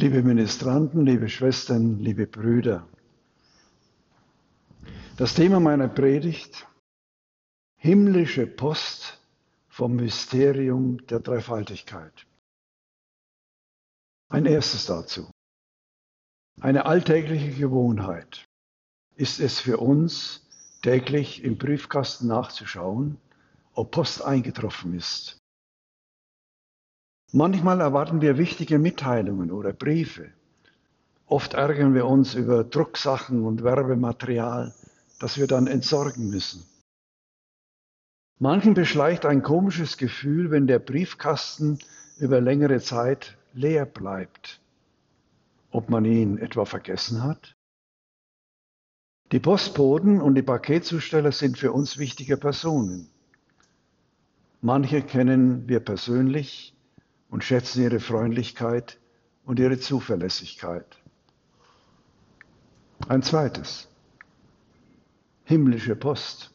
Liebe Ministranten, liebe Schwestern, liebe Brüder, das Thema meiner Predigt, himmlische Post vom Mysterium der Dreifaltigkeit. Ein erstes dazu. Eine alltägliche Gewohnheit ist es für uns, täglich im Briefkasten nachzuschauen, ob Post eingetroffen ist. Manchmal erwarten wir wichtige Mitteilungen oder Briefe. Oft ärgern wir uns über Drucksachen und Werbematerial, das wir dann entsorgen müssen. Manchen beschleicht ein komisches Gefühl, wenn der Briefkasten über längere Zeit leer bleibt. Ob man ihn etwa vergessen hat? Die Postboten und die Paketzusteller sind für uns wichtige Personen. Manche kennen wir persönlich und schätzen ihre Freundlichkeit und ihre Zuverlässigkeit. Ein zweites. Himmlische Post.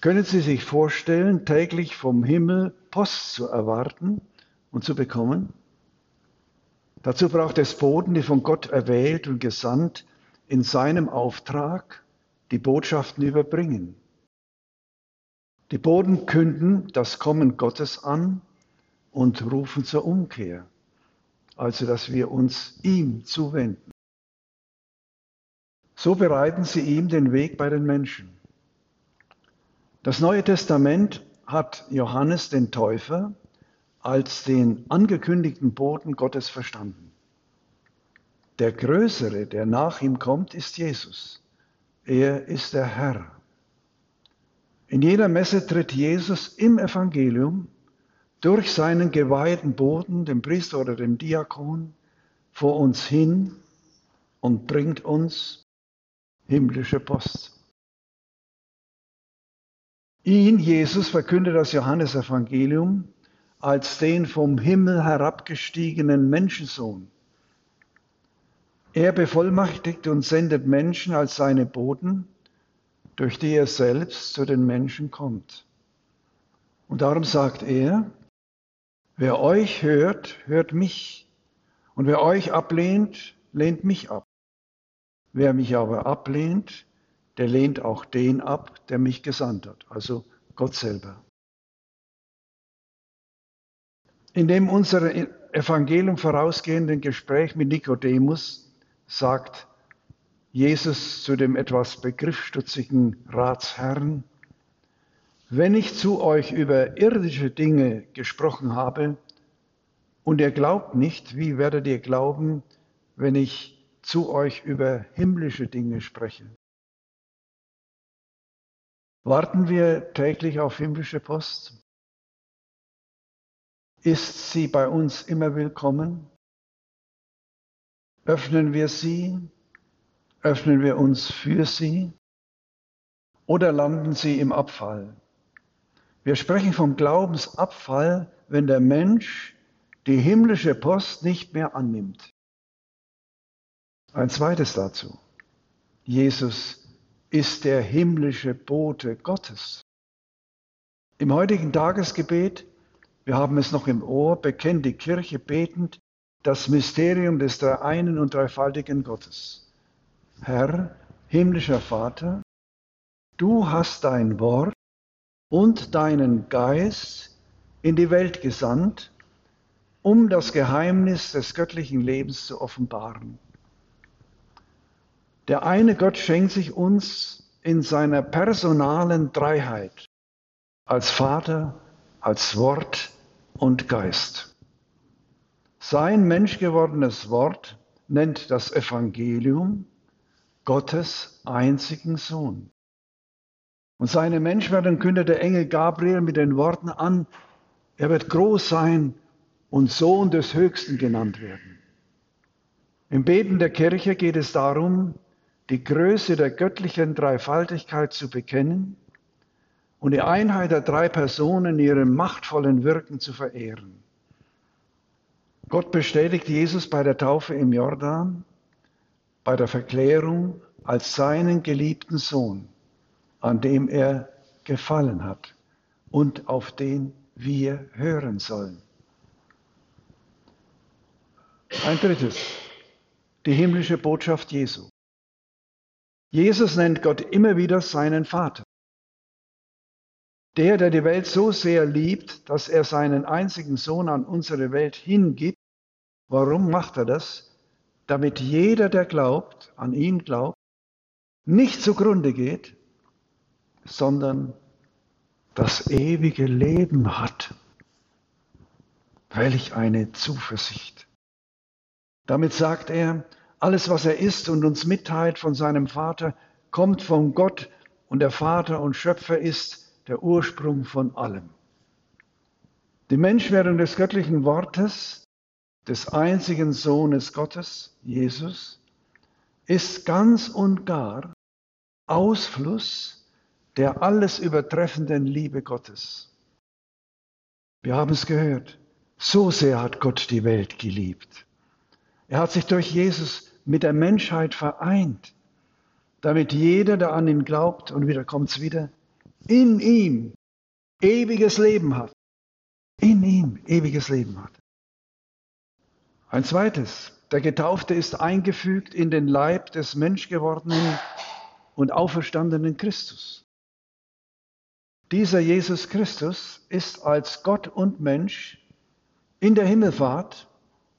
Können Sie sich vorstellen, täglich vom Himmel Post zu erwarten und zu bekommen? Dazu braucht es Boten, die von Gott erwählt und gesandt in seinem Auftrag die Botschaften überbringen. Die Boten künden das Kommen Gottes an und rufen zur Umkehr, also dass wir uns ihm zuwenden. So bereiten sie ihm den Weg bei den Menschen. Das Neue Testament hat Johannes den Täufer als den angekündigten Boten Gottes verstanden. Der Größere, der nach ihm kommt, ist Jesus. Er ist der Herr. In jeder Messe tritt Jesus im Evangelium durch seinen geweihten Boten, dem Priester oder dem Diakon, vor uns hin und bringt uns himmlische Post. Ihn, Jesus, verkündet das Johannesevangelium als den vom Himmel herabgestiegenen Menschensohn. Er bevollmächtigt und sendet Menschen als seine Boten, durch die er selbst zu den Menschen kommt. Und darum sagt er, wer euch hört, hört mich. Und wer euch ablehnt, lehnt mich ab. Wer mich aber ablehnt, der lehnt auch den ab, der mich gesandt hat, also Gott selber. In dem unser Evangelium vorausgehenden Gespräch mit Nikodemus sagt Jesus zu dem etwas begriffsstutzigen Ratsherrn, wenn ich zu euch über irdische Dinge gesprochen habe und ihr glaubt nicht, wie werdet ihr glauben, wenn ich zu euch über himmlische Dinge spreche? Warten wir täglich auf himmlische Post? Ist sie bei uns immer willkommen? Öffnen wir sie? Öffnen wir uns für sie? Oder landen sie im Abfall? Wir sprechen vom Glaubensabfall, wenn der Mensch die himmlische Post nicht mehr annimmt. Ein zweites dazu. Jesus ist der himmlische Bote Gottes. Im heutigen Tagesgebet wir haben es noch im Ohr, bekennt die Kirche betend das Mysterium des dreieinen und dreifaltigen Gottes. Herr, himmlischer Vater, du hast dein Wort und deinen Geist in die Welt gesandt, um das Geheimnis des göttlichen Lebens zu offenbaren. Der eine Gott schenkt sich uns in seiner personalen Dreiheit als Vater, als Wort und Geist. Sein menschgewordenes Wort nennt das Evangelium Gottes einzigen Sohn. Und seine Menschwerdung kündet der Engel Gabriel mit den Worten an, er wird groß sein und Sohn des Höchsten genannt werden. Im Beten der Kirche geht es darum, die Größe der göttlichen Dreifaltigkeit zu bekennen und die Einheit der drei Personen in ihrem machtvollen Wirken zu verehren. Gott bestätigt Jesus bei der Taufe im Jordan, bei der Verklärung als seinen geliebten Sohn, an dem er gefallen hat und auf den wir hören sollen. Ein drittes, die himmlische Botschaft Jesu. Jesus nennt Gott immer wieder seinen Vater. Der, der die Welt so sehr liebt, dass er seinen einzigen Sohn an unsere Welt hingibt. Warum macht er das? Damit jeder, der glaubt, an ihn glaubt, nicht zugrunde geht, sondern das ewige Leben hat. Welch eine Zuversicht. Damit sagt er, alles, was er ist und uns mitteilt von seinem Vater, kommt von Gott und der Vater und Schöpfer ist der Ursprung von allem. Die Menschwerdung des göttlichen Wortes, des einzigen Sohnes Gottes, Jesus, ist ganz und gar Ausfluss der alles übertreffenden Liebe Gottes. Wir haben es gehört. So sehr hat Gott die Welt geliebt. Er hat sich durch Jesus mit der Menschheit vereint, damit jeder, der an ihn glaubt, und wieder kommt es wieder, in ihm ewiges Leben hat. In ihm ewiges Leben hat. Ein zweites, der Getaufte ist eingefügt in den Leib des menschgewordenen und auferstandenen Christus. Dieser Jesus Christus ist als Gott und Mensch in der Himmelfahrt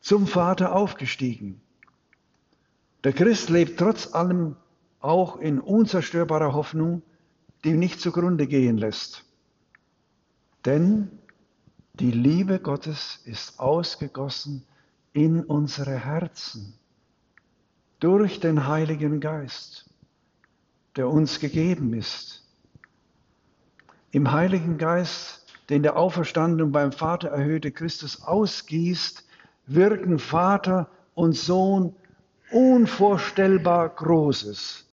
zum Vater aufgestiegen. Der Christ lebt trotz allem auch in unzerstörbarer Hoffnung die nicht zugrunde gehen lässt. Denn die Liebe Gottes ist ausgegossen in unsere Herzen durch den Heiligen Geist, der uns gegeben ist. Im Heiligen Geist, den der Auferstandene beim Vater erhöhte Christus ausgießt, wirken Vater und Sohn unvorstellbar Großes.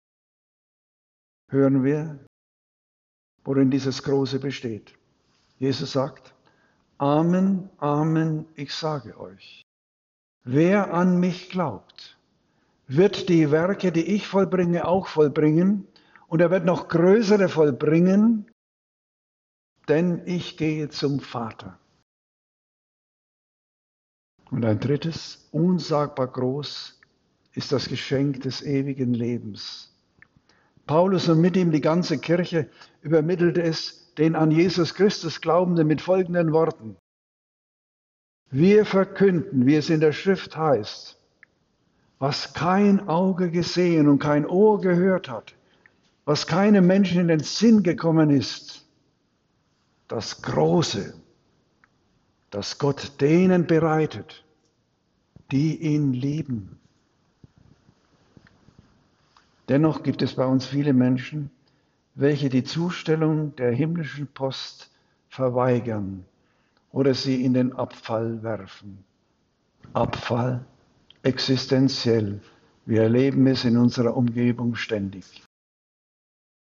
Hören wir worin dieses Große besteht. Jesus sagt, Amen, Amen, ich sage euch, wer an mich glaubt, wird die Werke, die ich vollbringe, auch vollbringen, und er wird noch größere vollbringen, denn ich gehe zum Vater. Und ein drittes, unsagbar groß, ist das Geschenk des ewigen Lebens. Paulus und mit ihm die ganze Kirche übermittelte es den an Jesus Christus Glaubenden mit folgenden Worten. Wir verkünden, wie es in der Schrift heißt, was kein Auge gesehen und kein Ohr gehört hat, was keinem Menschen in den Sinn gekommen ist, das Große, das Gott denen bereitet, die ihn lieben. Dennoch gibt es bei uns viele Menschen, welche die Zustellung der himmlischen Post verweigern oder sie in den Abfall werfen. Abfall existenziell. Wir erleben es in unserer Umgebung ständig.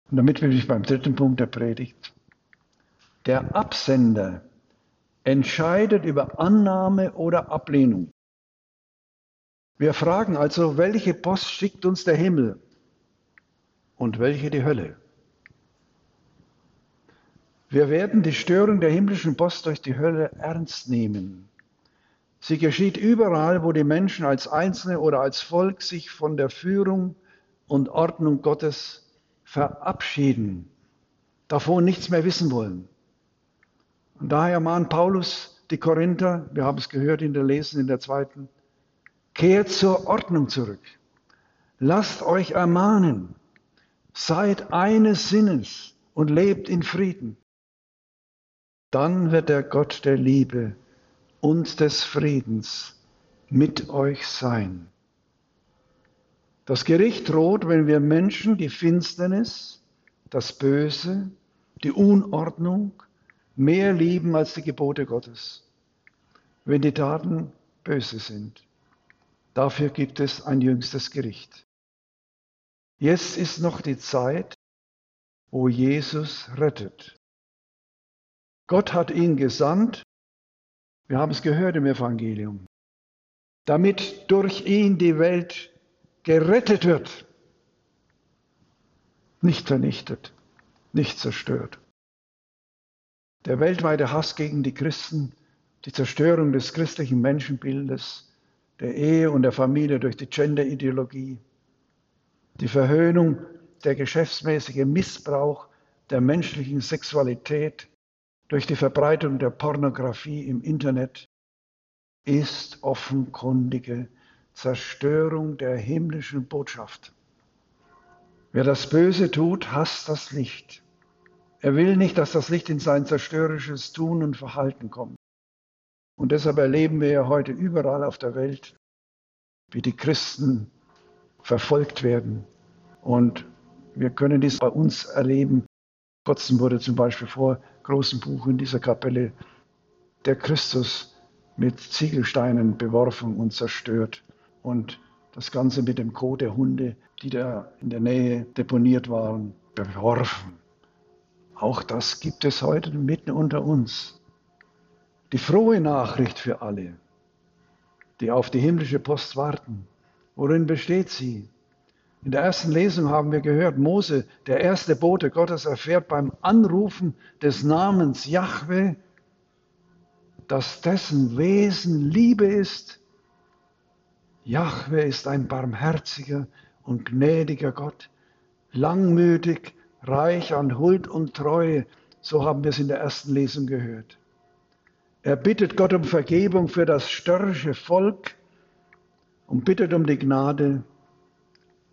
Und damit bin ich beim dritten Punkt der Predigt. Der Absender entscheidet über Annahme oder Ablehnung. Wir fragen also, welche Post schickt uns der Himmel? und welche die Hölle. Wir werden die Störung der himmlischen Post durch die Hölle ernst nehmen. Sie geschieht überall, wo die Menschen als Einzelne oder als Volk sich von der Führung und Ordnung Gottes verabschieden, davon nichts mehr wissen wollen. Und daher mahnt Paulus die Korinther, wir haben es gehört in der Lesen in der zweiten, kehrt zur Ordnung zurück. Lasst euch ermahnen. Seid eines Sinnes und lebt in Frieden. Dann wird der Gott der Liebe und des Friedens mit euch sein. Das Gericht droht, wenn wir Menschen die Finsternis, das Böse, die Unordnung mehr lieben als die Gebote Gottes, wenn die Taten böse sind. Dafür gibt es ein jüngstes Gericht. Jetzt ist noch die Zeit, wo Jesus rettet. Gott hat ihn gesandt, wir haben es gehört im Evangelium, damit durch ihn die Welt gerettet wird, nicht vernichtet, nicht zerstört. Der weltweite Hass gegen die Christen, die Zerstörung des christlichen Menschenbildes der Ehe und der Familie durch die Gender-Ideologie, die Verhöhnung, der geschäftsmäßige Missbrauch der menschlichen Sexualität durch die Verbreitung der Pornografie im Internet ist offenkundige Zerstörung der himmlischen Botschaft. Wer das Böse tut, hasst das Licht. Er will nicht, dass das Licht in sein zerstörerisches Tun und Verhalten kommt. Und deshalb erleben wir ja heute überall auf der Welt, wie die Christen verfolgt werden. Und wir können dies bei uns erleben. Kurzem wurde zum Beispiel vor großem Buch in dieser Kapelle der Christus mit Ziegelsteinen beworfen und zerstört. Und das Ganze mit dem Kot der Hunde, die da in der Nähe deponiert waren, beworfen. Auch das gibt es heute mitten unter uns. Die frohe Nachricht für alle, die auf die himmlische Post warten. Worin besteht sie? In der ersten Lesung haben wir gehört, Mose, der erste Bote Gottes, erfährt beim Anrufen des Namens Jahwe, dass dessen Wesen Liebe ist. Jahwe ist ein barmherziger und gnädiger Gott, langmütig, reich an Huld und Treue, so haben wir es in der ersten Lesung gehört. Er bittet Gott um Vergebung für das störrische Volk und bittet um die Gnade,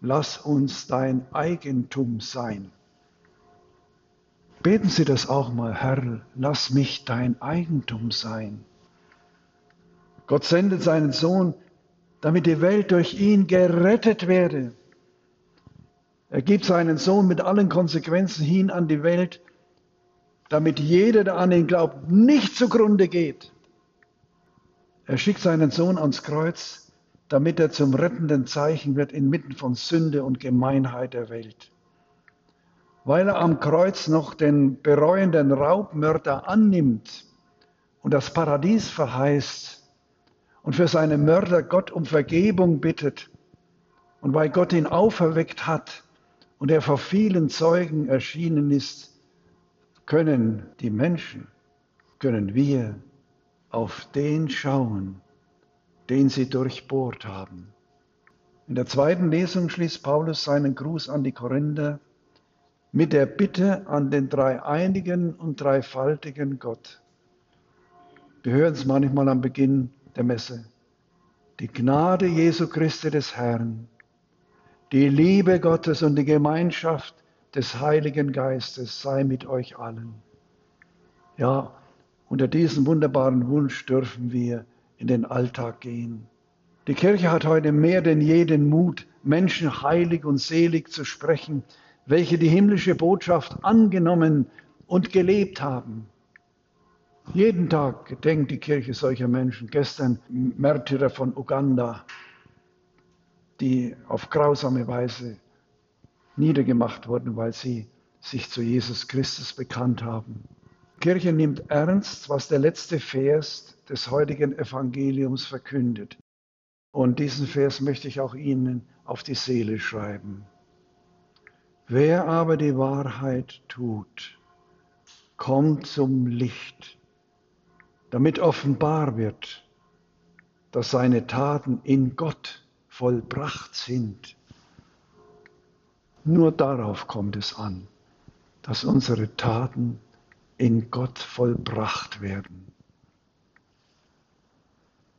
lass uns dein Eigentum sein. Beten Sie das auch mal, Herr, lass mich dein Eigentum sein. Gott sendet seinen Sohn, damit die Welt durch ihn gerettet werde. Er gibt seinen Sohn mit allen Konsequenzen hin an die Welt, damit jeder, der an ihn glaubt, nicht zugrunde geht. Er schickt seinen Sohn ans Kreuz, damit er zum rettenden Zeichen wird inmitten von Sünde und Gemeinheit der Welt. Weil er am Kreuz noch den bereuenden Raubmörder annimmt und das Paradies verheißt und für seine Mörder Gott um Vergebung bittet und weil Gott ihn auferweckt hat und er vor vielen Zeugen erschienen ist, können die Menschen, können wir auf den schauen, den sie durchbohrt haben. In der zweiten Lesung schließt Paulus seinen Gruß an die Korinther mit der Bitte an den dreieinigen und dreifaltigen Gott. Wir hören es manchmal am Beginn der Messe. Die Gnade Jesu Christi des Herrn, die Liebe Gottes und die Gemeinschaft des Heiligen Geistes sei mit euch allen. Ja, unter diesem wunderbaren Wunsch dürfen wir in den Alltag gehen. Die Kirche hat heute mehr denn je den Mut, Menschen heilig und selig zu sprechen, welche die himmlische Botschaft angenommen und gelebt haben. Jeden Tag gedenkt die Kirche solcher Menschen. Gestern Märtyrer von Uganda, die auf grausame Weise niedergemacht wurden, weil sie sich zu Jesus Christus bekannt haben. Die Kirche nimmt ernst, was der letzte Vers des heutigen Evangeliums verkündet. Und diesen Vers möchte ich auch Ihnen auf die Seele schreiben. Wer aber die Wahrheit tut, kommt zum Licht, damit offenbar wird, dass seine Taten in Gott vollbracht sind. Nur darauf kommt es an, dass unsere Taten in Gott vollbracht werden.